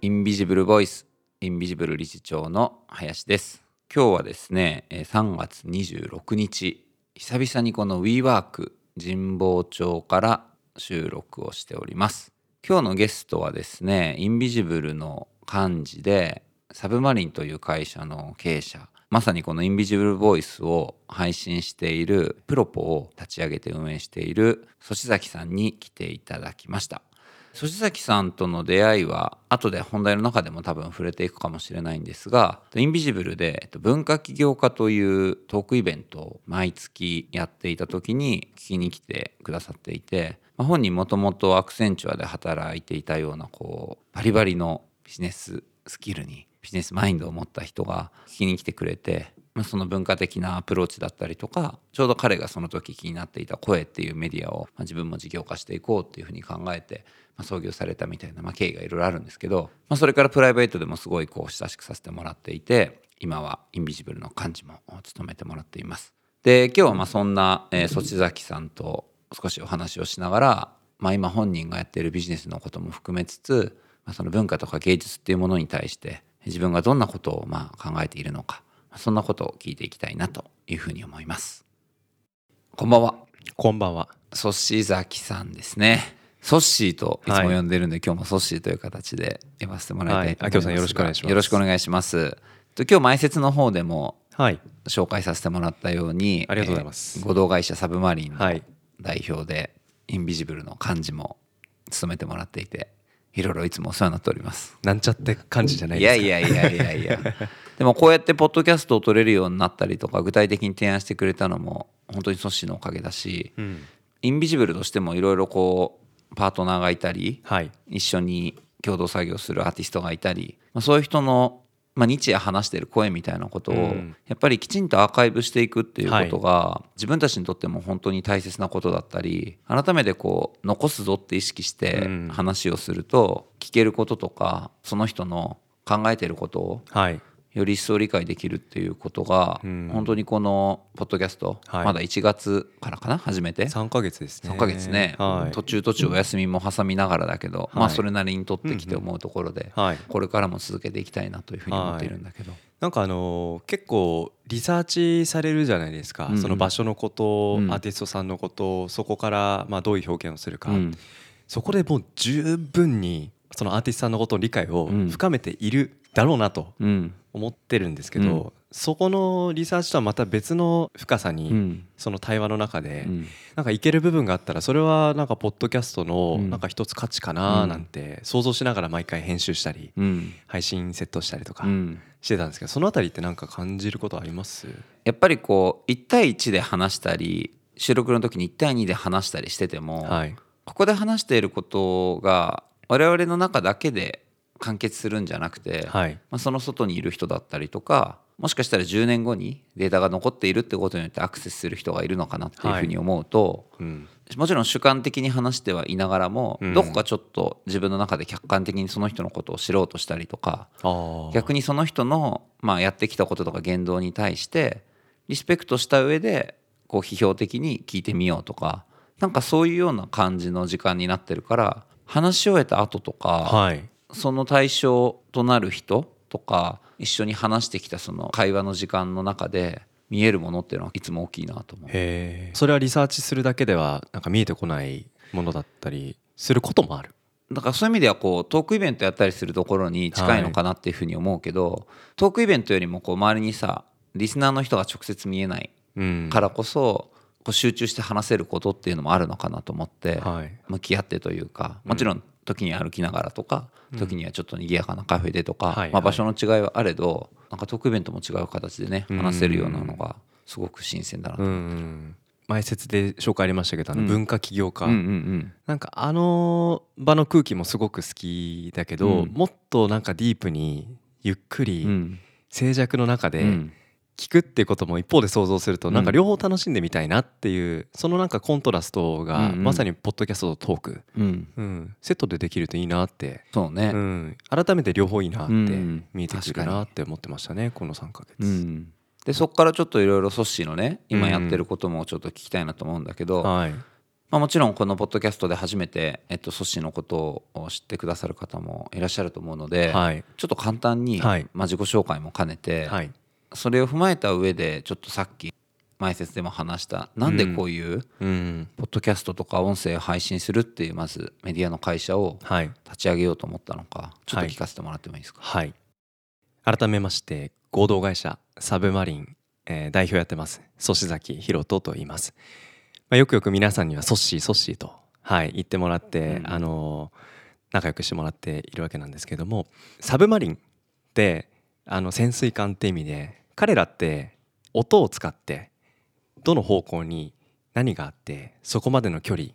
インビジブルボイスインビジブル理事長の林です。今日はですね3月26日久々にこの WeWork 神保町から収録をしております。今日のゲストはですねインビジブルの幹事でサブマリンという会社の経営者まさにこのインビジブルボイスを配信しているプロポを立ち上げて運営している粗志崎さんに来ていただきました。粗志崎さんとの出会いは後で本題の中でも多分触れていくかもしれないんですがインビジブルで文化起業家というトークイベントを毎月やっていた時に聞きに来てくださっていて、本人もともとアクセンチュアで働いていたようなこうバリバリのビジネススキルにビジネスマインドを持った人が聞きに来てくれて、まあ、その文化的なアプローチだったりとかちょうど彼がその時気になっていた声っていうメディアを、まあ、自分も事業化していこうっていうふうに考えて、まあ、創業されたみたいな、まあ、経緯がいろいろあるんですけど、まあ、それからプライベートでもすごいこう親しくさせてもらっていて今はインビジブルの幹事も務めてもらっています。で今日はまあそんな、えー、そ崎さんと少しお話をしながら、まあ、今本人がやっているビジネスのことも含めつつ、まあ、その文化とか芸術っていうものに対して自分がどんなことをまあ考えているのかそんなことを聞いていきたいなというふうに思います。こんばんは。こんばんは。ソッシー崎さんですね。ソッシーといつも呼んでるんで、今日もソッシーという形で呼ばせてもらいたいと思いますが、はい。よろしくお願いします。よろしくお願いします。と今日前説の方でもはい。紹介させてもらったようにありがとうございます。えー合同会社サブマリンのはい。代表で、インビジブルの幹事も務めてもらっていていろいろいつもお世話になっております。なんちゃって感じじゃないいですか。やいやいやいやいや でもこうやってポッドキャストを撮れるようになったりとか具体的に提案してくれたのも本当にソッシーのおかげだし、うん。インビジブルとしてもいろいろこうパートナーがいたりはい。一緒に共同作業するアーティストがいたり、まあ、そういう人の、まあ、日夜話してる声みたいなことを、うんやっぱりきちんとアーカイブしていくっていうことが、自分たちにとっても本当に大切なことだったり改めてこう残すぞって意識してうん話をすると、聞けることとかその人の考えてることをはい。より一層理解できるっていうことが、うん。本当にこのポッドキャスト、はい。まだ1月からかな初めて？三ヶ月ですね。3ヶ月ね、はい。途中途中お休みも挟みながらだけど、まあはいそれなりに取ってきて思うところで、はい。これからも続けていきたいなというふうに思っているんだけど、なんかあのー結構リサーチされるじゃないですか、うんうん。その場所のこと、うん。アーティストさんのことそこからまあどういう表現をするか、うん。そこでもう十分にそのアーティストさんのことの理解をうん。深めているだろうなとうん。思ってるんですけど、うん。そこのリサーチとはまた別の深さに、うん。その対話の中で、うん。なんかいける部分があったらそれはなんかポッドキャストのうん。なんか一つ価値かななんて想像しながら毎回編集したりうん。配信セットしたりとかうん。してたんですけどそのあたりってなんか感じることあります？やっぱりこう1対1で話したり収録の時に1対2で話したりしてても、はい。ここで話していることが我々の中だけで完結するんじゃなくて、はい。まあ、その外にいる人だったりとかもしかしたら10年後にデータが残っているってことによってアクセスする人がいるのかなっていうふうに思うと、うん。もちろん主観的に話してはいながらも、うん。どこかちょっと自分の中で客観的にその人のことを知ろうとしたりとかあ逆にその人の、まあ、やってきたこととか言動に対してリスペクトした上でこう批評的に聞いてみようとかなんかそういうような感じの時間になってるから話し終えた後とか、はいその対象となる人とか一緒に話してきたその会話の時間の中で見えるものっていうのはいつも大きいなと思う。それはリサーチするだけではなんか見えてこないものだったりすることもある。だからそういう意味ではこうトークイベントやったりするところに近いのかなっていうふうに思うけど、トークイベントよりもこう周りにさリスナーの人が直接見えないうん。からこそこう集中して話せることっていうのもあるのかなと思ってはい。向き合ってというかもちろん時に歩きながらとか時にはちょっと賑やかなカフェでとか、はいまあ、場所の違いはあれどなんかトークイベントも違う形でねうん。話せるようなのがすごく新鮮だなとうんう思って。ん。前説で紹介ありましたけどあのうん。文化起業家、うんうんなんかあの場の空気もすごく好きだけど、うん。もっとなんかディープにゆっくうんうりん。静寂の中でうん聞くっていうことも一方で想像するとうん。なんか両方楽しんでみたいなっていうそのなんかコントラストがうんうん。まさにポッドキャストとトーク、うん。うん、セットでできるといいなって、そうね、うん、改めて両方いいなってうん見えてくるなって思ってましたねこの3ヶ月。うん。でそこからちょっといろいろソッシーのね今やってることもちょっと聞きたいなと思うんだけど、はい。まあ、もちろんこのポッドキャストで初めて、えっと、ソシのことを知ってくださる方もいらっしゃると思うので、はい。ちょっと簡単に、はい。まあ、自己紹介も兼ねて、はいそれを踏まえた上でちょっとさっき前説でも話したなんでこういううん。ポッドキャストとか音声を配信するっていうまずメディアの会社をはい。立ち上げようと思ったのかちょっと聞かせてもらってもいいですか、はい。改めまして合同会社サブマリン、えー代表やってます粗志崎弘人と言います、まあ、よくよく皆さんにはソッシーソッシーとはい言ってもらって、うん。あのー仲良くしてもらっているわけなんですけどもサブマリンってあの潜水艦って意味で彼らって音を使ってどの方向に何があってそこまでの距離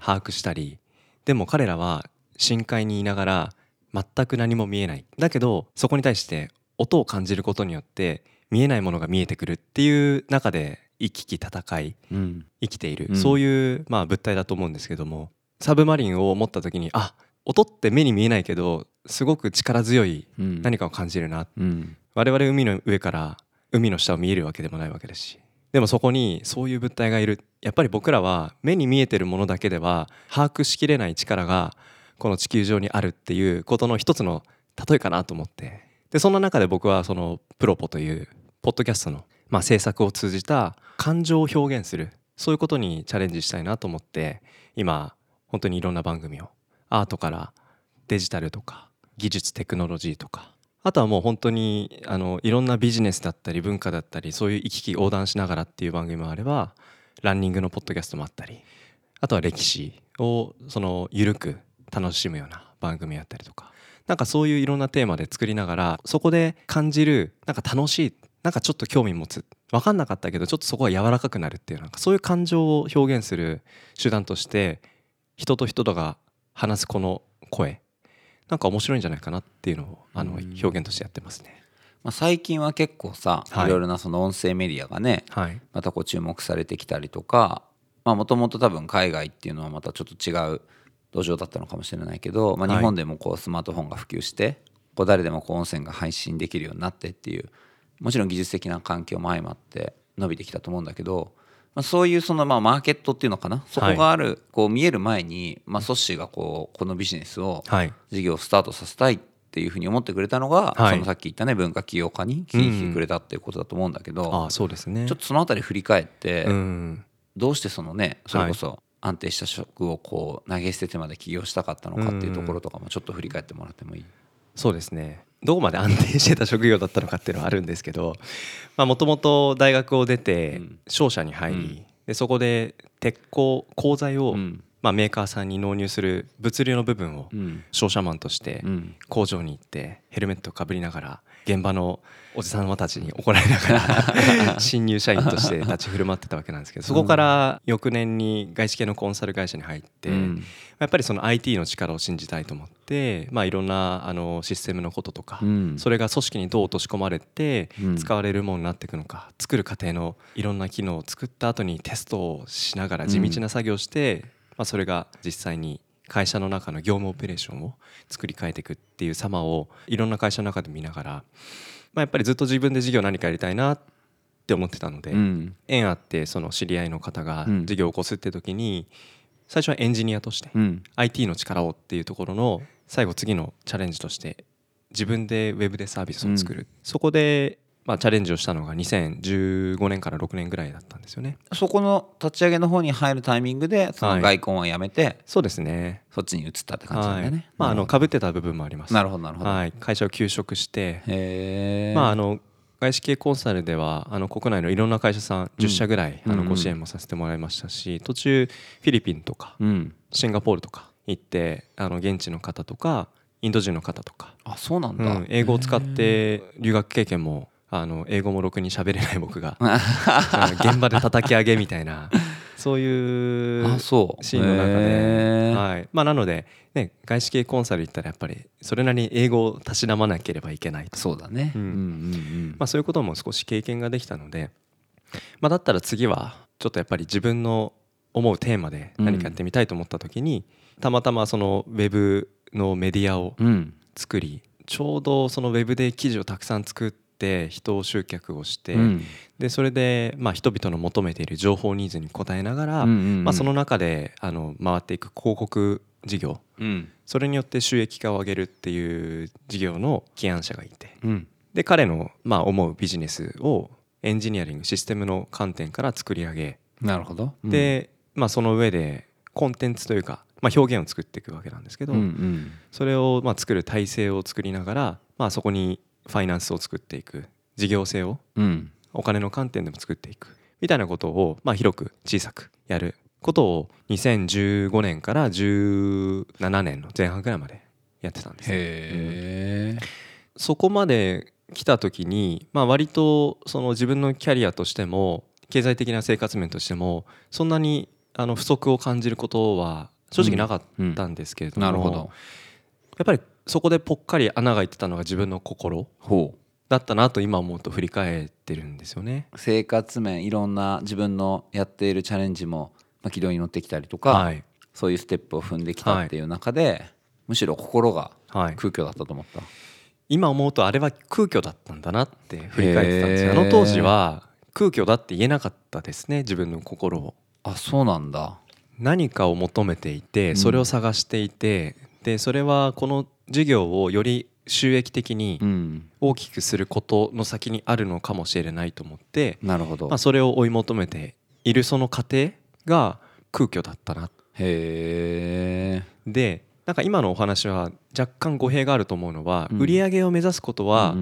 把握したりでも彼らは深海にいながら全く何も見えない。だけどそこに対して音を感じることによって見えないものが見えてくるっていう中で行き来戦いうん。生きている、うん。そういう、まあ、物体だと思うんですけどもサブマリンを持った時にあ音って目に見えないけどすごく力強いうん。何かを感じるな。うん。我々海の上から海の下を見えるわけでもないわけですし。でもそこにそういう物体がいる。やっぱり僕らは目に見えてるものだけでは把握しきれない力がこの地球上にあるっていうことの一つの例えかなと思って。でそんな中で僕はそのプロポというポッドキャストの、まあ、制作を通じた感情を表現する。そういうことにチャレンジしたいなと思って今本当にいろんな番組を。アートからデジタルとか技術テクノロジーとか。あとはもう本当にあのいろんなビジネスだったり文化だったりそういう行き来横断しながらっていう番組もあればランニングのポッドキャストもあったりあとは歴史をその緩く楽しむような番組やったりとか。なんかそういういろんなテーマで作りながらそこで感じるなんか楽しいなんかちょっと興味持つ。分かんなかったけどちょっとそこが柔らかくなるっていうなんかそういう感情を表現する手段として人と人とが話すこの声なんか面白いんじゃないかなっていうのをあのうん。表現としてやってますね。まあ、最近は結構さ、はい。い、ろいろなその音声メディアがねはい、またこう注目されてきたりとかもともと多分海外っていうのはまたちょっと違う土壌だったのかもしれないけど、まあ、はい日本でもこうスマートフォンが普及してこう誰でもこう音声が配信できるようになってっていうもちろん技術的な環境も相まって伸びてきたと思うんだけど、まあ、そういうそのまあマーケットっていうのかな？そこがある、こう見える前に、まあ、ソッシーがこうこのビジネスをはい、事業をスタートさせたいっていうふうに思ってくれたのが、はい。そのさっき言ったね文化起業家に聞いてくれたっていうことだと思うんだけど、ああそうですね。ちょっとそのあたり振り返って、うん。どうしてそのねそれこそ安定した職をこう投げ捨ててまで起業したかったのかっていうところとかもちょっと振り返ってもらってもいい、そうですねどこまで安定してた職業だったのかっていうのはあるんですけどもともと大学を出てうん。商社に入り、うん。でそこで鉄鋼鋼材を、うん。まあ、メーカーさんに納入する物流の部分をうん。商社マンとしてうん。工場に行ってヘルメットをかぶりながら現場のおじさまたちに怒られながら 新入社員として立ち振る舞ってたわけなんですけどそこから翌年に外資系のコンサル会社に入って、うん。やっぱりその IT の力を信じたいと思って、まあ、いろんなあのシステムのこととか、うん。それが組織にどう落とし込まれてうん。使われるものになっていくのか、作る過程のいろんな機能を作った後にテストをしながら地道な作業をして、まあ、それが実際に会社の中の業務オペレーションを作り変えていくっていう様をいろんな会社の中で見ながら、まあ、やっぱりずっと自分で事業何かやりたいなって思ってたので、うん。縁あってその知り合いの方がうん。事業を起こすって時に最初はエンジニアとしてうん。IT の力をっていうところの最後次のチャレンジとして自分でウェブでサービスを作る、そこで、まあ、チャレンジをしたのが2015年から6年ぐらいだったんですよね。そこの立ち上げの方に入るタイミングでその外婚はやめて、そうですね。そっちに移ったって感じなんだはい。よね、まああの被ってた部分もあります。なるほどなるほど、はい、会社を休職して。まああの外資系コンサルではあの国内のいろんな会社さん10社ぐらい、あのご支援もさせてもらいましたし途中フィリピンとかうん。シンガポールとか行ってあの現地の方とかインド人の方とか。あそうなんだ、うん、英語を使って留学経験もあの英語もろくに喋れない僕が 現場で叩き上げみたいな そういうシーンの中へで、ー。はい。まあ、なので、ね、外資系コンサル行ったらやっぱりそれなりに英語をたしなまなければいけないと、そうだね、うん。うんうんうん。まあ、そういうことも少し経験ができたので、まあ、だったら次はちょっとやっぱり自分の思うテーマで何かやってみたいと思った時に、たまたまそのウェブのメディアをうん。作りちょうどそのウェブで記事をたくさん作っって人を集客をして、うん。でそれでまあ人々の求めている情報ニーズに応えながら、うんうんうん。まあ、その中であの回っていく広告事業。うん。それによって収益化を上げるっていう事業の起案者がいて。うん。で彼のまあ思うビジネスをエンジニアリングシステムの観点から作り上げ、なるほど。で、まあ、その上でコンテンツというか、まあ、表現を作っていくわけなんですけど、うんうん。それをまあ作る体制を作りながら、まあ、そこにファイナンスを作っていく事業性をうん。お金の観点でも作っていくみたいなことをまあ広く小さくやることを2015年から17年の前半ぐらいまでやってたんです。ねへえそこまで来た時に、まあ、割とその自分のキャリアとしても経済的な生活面としてもそんなにあの不足を感じることは正直なかったんですけれども、なるほど。やっぱりそこでぽっかり穴が開いてたのが自分の心ほう。だったなと今思うと振り返ってるんですよね。生活面いろんな自分のやっているチャレンジもまあ軌道に乗ってきたりとか、はい、そういうステップを踏んできたっていう中で、むしろ心がはい、空虚だったと思った、今思うとあれは空虚だったんだなって振り返ってたんですよ。あの当時は空虚だって言えなかったですね自分の心を。あそうなんだ。何かを求めていてんそれを探していて、でそれはこの事業をより収益的にうん。大きくすることの先にあるのかもしれないと思って、なるほど、まあ、それを追い求めているその過程が空虚だったな。へえ。でなんか今のお話は若干語弊があると思うのは、うん。売り上げを目指すことは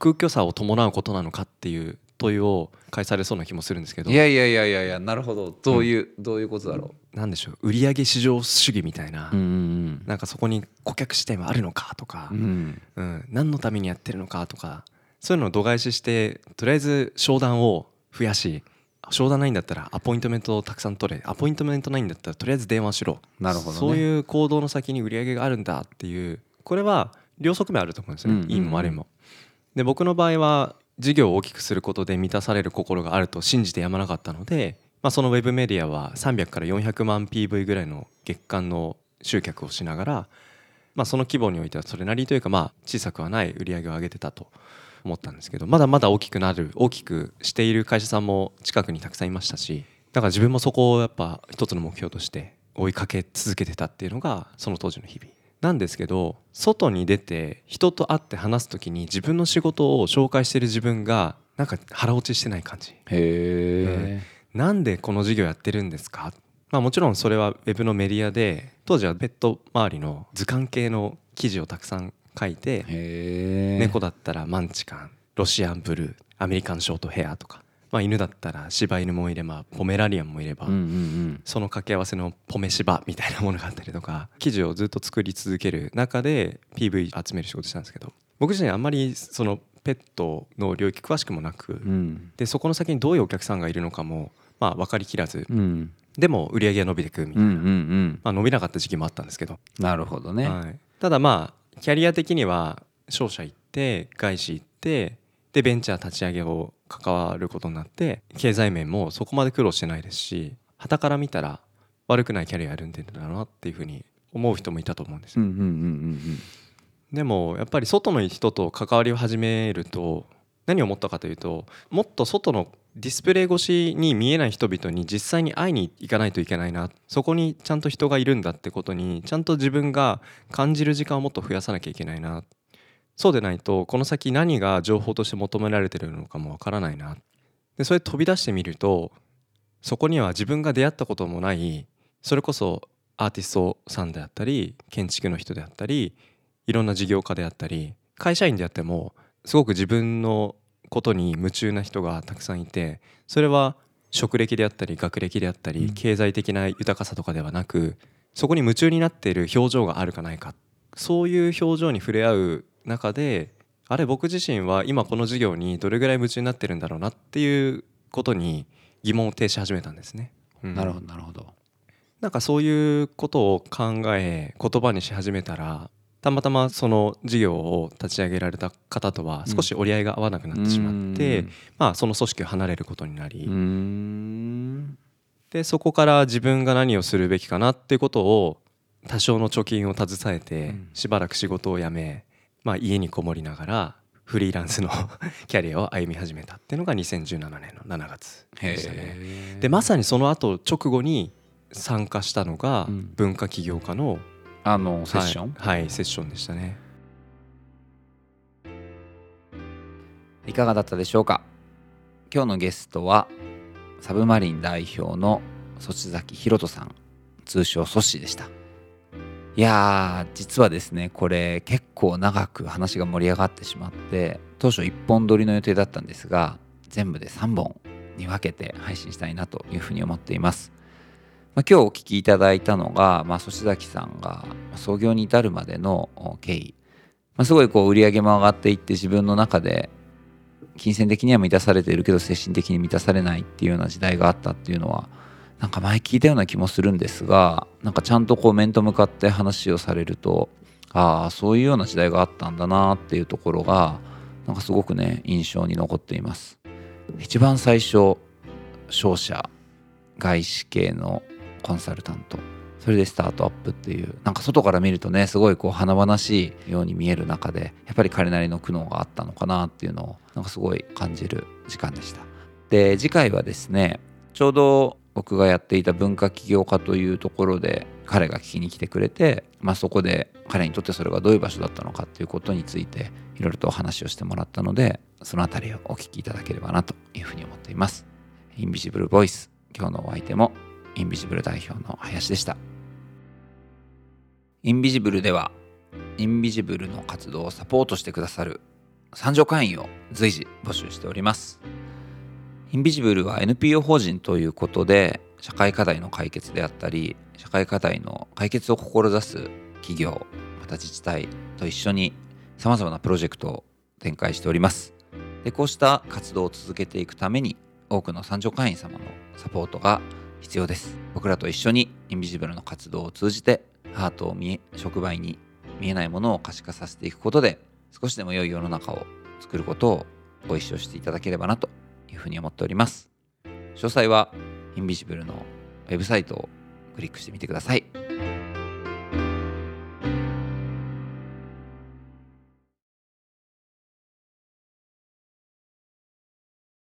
空虚さを伴うことなのかっていう問いを返されそうな気もするんですけど。いやいやいやいやいやなるほど。どういう、どういうことだろなんでしょう。売り上げ至上主義みたいな、ううんうん。なんかそこに顧客視点はあるのかとか。う、んうん、何のためにやってるのかとか。そういうのを度外視してとりあえず商談を増やし商談ないんだったらアポイントメントをたくさん取れ。アポイントメントないんだったらとりあえず電話しろ。なるほどね。そういう行動の先に売り上げがあるんだっていう。これは両側面あると思うんですよ。ね、うんうんうん。いいも悪いも。で僕の場合は事業を大きくすることで満たされる心があると信じてやまなかったので、まあ、そのウェブメディアは300から400万 PV ぐらいの月間の集客をしながら、まあ、その規模においてはそれなりというかまあ小さくはない売り上げを上げてたと思ったんですけどまだまだ大きくなる大きくしている会社さんも近くにたくさんいましたしだから自分もそこをやっぱ一つの目標として追いかけ続けてたっていうのがその当時の日々。なんですけど外に出て人と会って話す時に自分の仕事を紹介してる自分がなんか腹落ちしてない感じ。へえ、なんでこの事業やってるんですか、まあ、もちろんそれはウェブのメディアで当時はペット周りの図鑑系の記事をたくさん書いて猫だったらマンチカンロシアンブルーアメリカンショートヘアとか、まあ、犬だったら柴犬もいればポメラリアンもいれば、その掛け合わせのポメ柴みたいなものがあったりとか記事をずっと作り続ける中で PV 集める仕事したんですけど僕自身あんまりそのペットの領域詳しくもなく、でそこの先にどういうお客さんがいるのかも、まあ、分かりきらずうん。でも売り上げが伸びていくみたいな、まあ、伸びなかった時期もあったんですけど、なるほどね、はい、ただまあキャリア的には商社行って外資行ってでベンチャー立ち上げを関わることになって経済面もそこまで苦労してないですし傍から見たら悪くないキャリア歩んでるんだなっていうふうに思う人もいたと思うんですよ、でもやっぱり外の人と関わりを始めると何を思ったかというともっと外のディスプレイ越しに見えない人々に実際に会いに行かないといけないな。そこにちゃんと人がいるんだってことにちゃんと自分が感じる時間をもっと増やさなきゃいけないなそうでないとこの先何が情報として求められてるのかもわからないな。でそれ飛び出してみるとそこには自分が出会ったこともないそれこそアーティストさんであったり建築の人であったりいろんな事業家であったり会社員であってもすごく自分のことに夢中な人がたくさんいてそれは職歴であったり学歴であったり、うん。経済的な豊かさとかではなくそこに夢中になっている表情があるかないか。そういう表情に触れ合う中であれ僕自身は今この授業にどれぐらい夢中になってるんだろうなっていうことに疑問を呈し始めたんですね。うん。なるほどなるほど。なんかそういうことを考え言葉にし始めたらたまたまその事業を立ち上げられた方とは少し折り合いが合わなくなってしまって、まあ、その組織を離れることになり、でそこから自分が何をするべきかなっていうことを多少の貯金を携えてうん。しばらく仕事を辞め、まあ、家にこもりながらフリーランスの キャリアを歩み始めたっていうのが2017年の7月でしたね。でまさにその後直後に参加したのがうん。文化起業家のあのセッション、はい、はいセッションでしたね。いかがだったでしょうか？今日のゲストはサブマリン代表のそち崎ひろとさん通称ソッシーでしたいやー実はですねこれ結構長く話が盛り上がってしまって当初1本撮りの予定だったんですが全部で3本に分けて配信したいなというふうに思っています、ま、今日お聞きいただいたのが、まあ、そち崎さんが創業に至るまでの経緯、まあ、すごいこう売り上げも上がっていって自分の中で金銭的には満たされているけど精神的に満たされないっていうような時代があったっていうのはなんか前聞いたような気もするんですがなんかちゃんとこう面と向かって話をされるとああそういうような時代があったんだなっていうところがなんかすごくね印象に残っています。一番最初商社外資系のコンサルタント。それでスタートアップっていうなんか外から見るとねすごいこう華々しいように見える中でやっぱり彼なりの苦悩があったのかなっていうのをなんかすごい感じる時間でした。で次回はですねちょうど僕がやっていた文化起業家というところで彼が聞きに来てくれて、まあ、そこで彼にとってそれがどういう場所だったのかっていうことについていろいろとお話をしてもらったのでそのあたりをお聞きいただければなというふうに思っています。インビジブルボイス今日のお相手もインビジブル代表の林でした。インビジブルではインビジブルの活動をサポートしてくださる参助会員を随時募集しております。インビジブルは NPO 法人ということで社会課題の解決であったり社会課題の解決を志す企業また自治体と一緒にさまざまなプロジェクトを展開しております。でこうした活動を続けていくために多くの参助会員様のサポートが必要です。僕らと一緒にインビジブルの活動を通じてハートを見え触媒に見えないものを可視化させていくことで少しでも良い世の中を作ることをご一緒していただければなというふうに思っております。詳細はインビジブルのウェブサイトをクリックしてみてください。